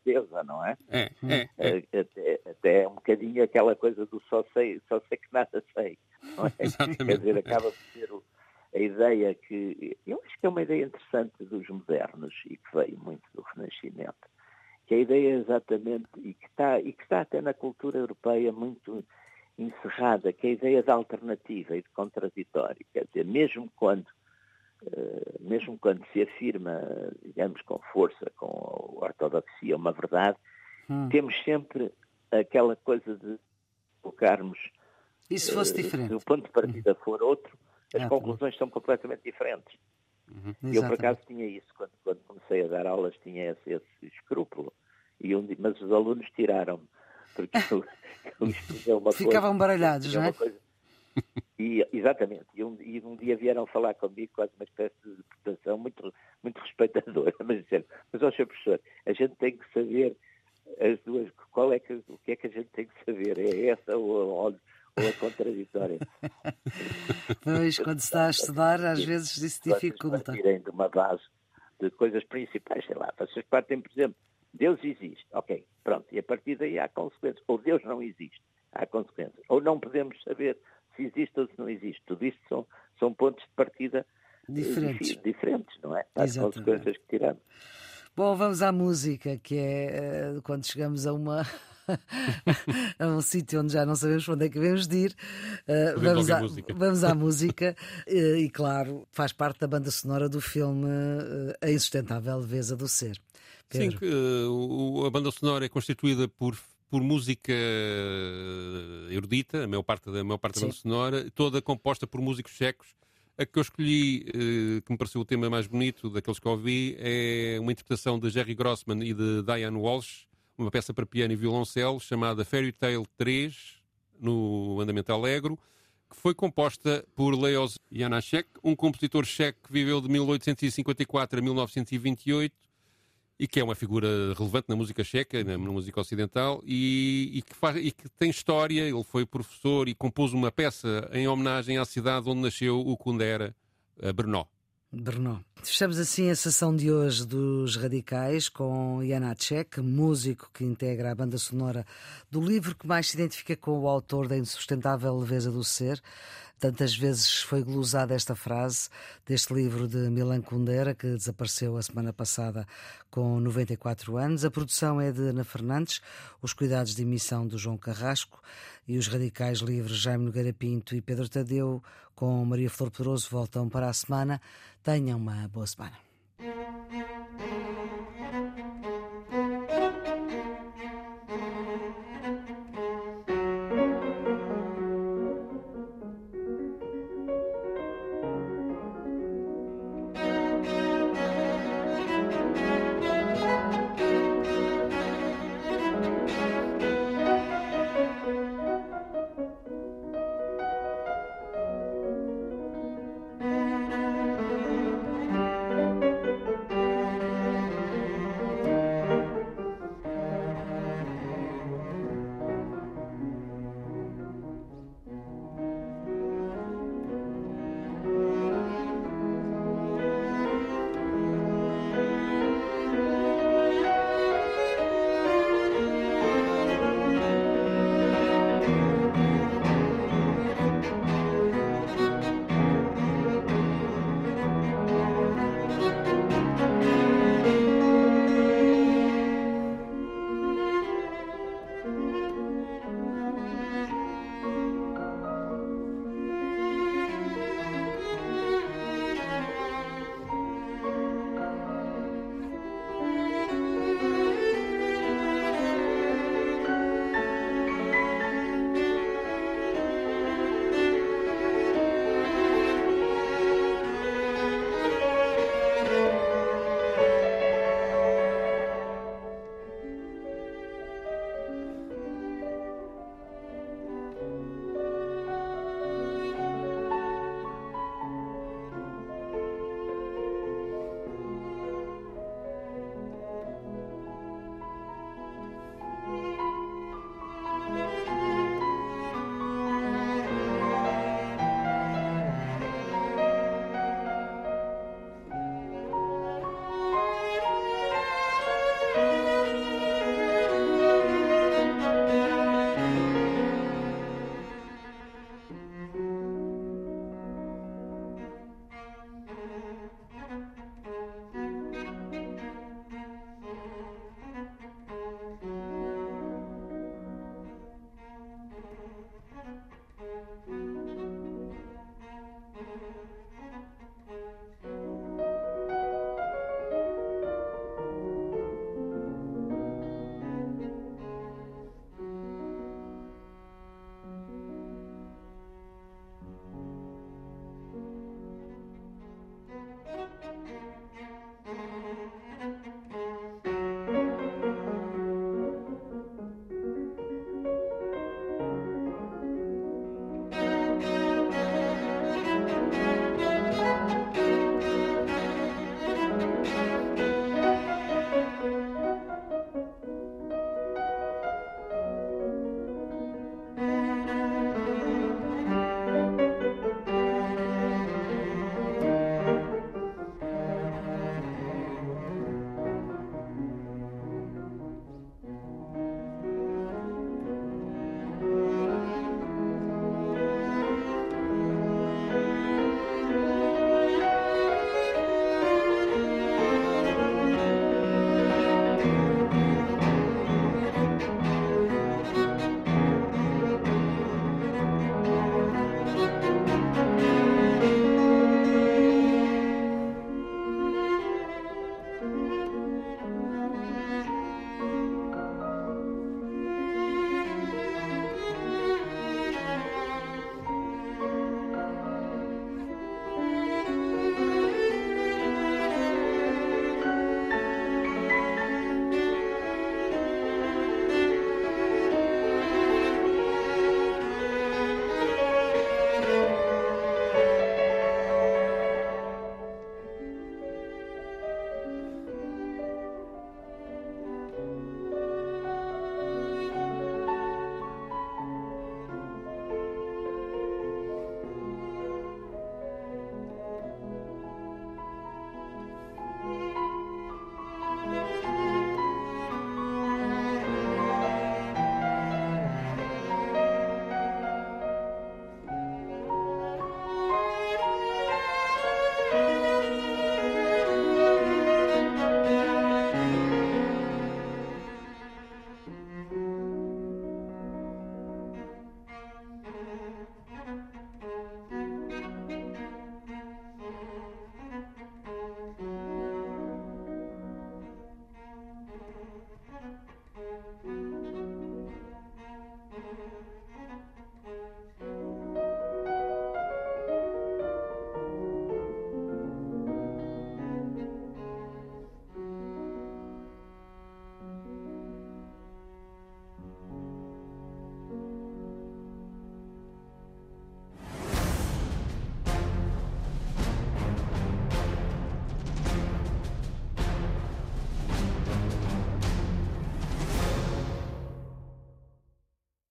S2: Da incerteza, não é?
S3: É, é, é.
S2: Até, até é um bocadinho aquela coisa do só sei, só sei que nada sei, não é? [LAUGHS] Quer dizer, acaba por ser a ideia que... Eu acho que é uma ideia interessante dos modernos e que veio muito do Renascimento, que a ideia é exatamente, e que está, e que está até na cultura europeia muito encerrada, que é a ideia de alternativa e de contraditório. Quer dizer, mesmo quando, mesmo quando se afirma, digamos, com força, com ortodoxia, uma verdade, hum. temos sempre aquela coisa de colocarmos.
S1: E se fosse uh, diferente? Se
S2: o ponto de partida uhum. for outro, as ah, conclusões tá são completamente diferentes. Uhum. Eu, por acaso, tinha isso. Quando, quando, comecei a dar aulas, tinha esse, esse escrúpulo. E um, mas os alunos tiraram-me porque [LAUGHS] eu,
S1: eu uma Ficavam coisa, baralhados, não é? Coisa, [LAUGHS]
S2: e, exatamente. E um, e um, dia vieram falar comigo quase uma espécie de interpretação muito, muito respeitadora, [LAUGHS] mas disseram, mas ó, Sr. Professor, a gente tem que saber as duas, qual é que, o que é que a gente tem que saber? É essa ou, ou, ou a contraditória? [LAUGHS]
S1: Pois, quando se está a estudar, às vezes isso dificulta.
S2: Partirem de uma base de coisas principais, sei lá, vocês partem, por exemplo, Deus existe, ok, pronto, e a partir daí há consequências. Ou Deus não existe, há consequências. Ou não podemos saber se existe ou se não existe. Tudo isto são, são pontos de partida
S1: eh, diferentes,
S2: diferentes não é? As consequências que tiramos.
S1: Bom, vamos à música, que é eh, quando chegamos a uma. [LAUGHS] a um sítio onde já não sabemos onde é que devemos de ir. Uh, vamos, à, música. vamos à [LAUGHS] música uh, e, claro, faz parte da banda sonora do filme uh, A Insustentável Leveza do Ser.
S3: Pedro. Sim, uh, a banda sonora é constituída por por música eh, erudita, a maior parte da, maior parte da banda sonora, toda composta por músicos checos. A que eu escolhi, uh, que me pareceu o tema mais bonito daqueles que ouvi, é uma interpretação de Jerry Grossman e de Diane Walsh, uma peça para piano e violoncelo chamada Fairy Tale 3, no Andamento Alegro, que foi composta por Leos Janacek, um compositor checo que viveu de 1854 a 1928 e que é uma figura relevante na música checa, na, música ocidental, e, e, que faz, e, que tem história. Ele foi professor e compôs uma peça em homenagem à cidade onde nasceu o Kundera, Brno.
S1: Brno. Fechamos assim a sessão de hoje dos Radicais com Janacek, músico que integra a banda sonora do livro que mais se identifica com o autor da Insustentável Leveza do Ser. Tantas vezes foi glosada esta frase deste livro de Milan Kundera, que desapareceu a semana passada com 94 anos. A produção é de Ana Fernandes, os cuidados de emissão do João Carrasco e os radicais livres Jaime Nogueira Pinto e Pedro Tadeu, com Maria Flor Pedroso, voltam para a semana. Tenham uma boa semana.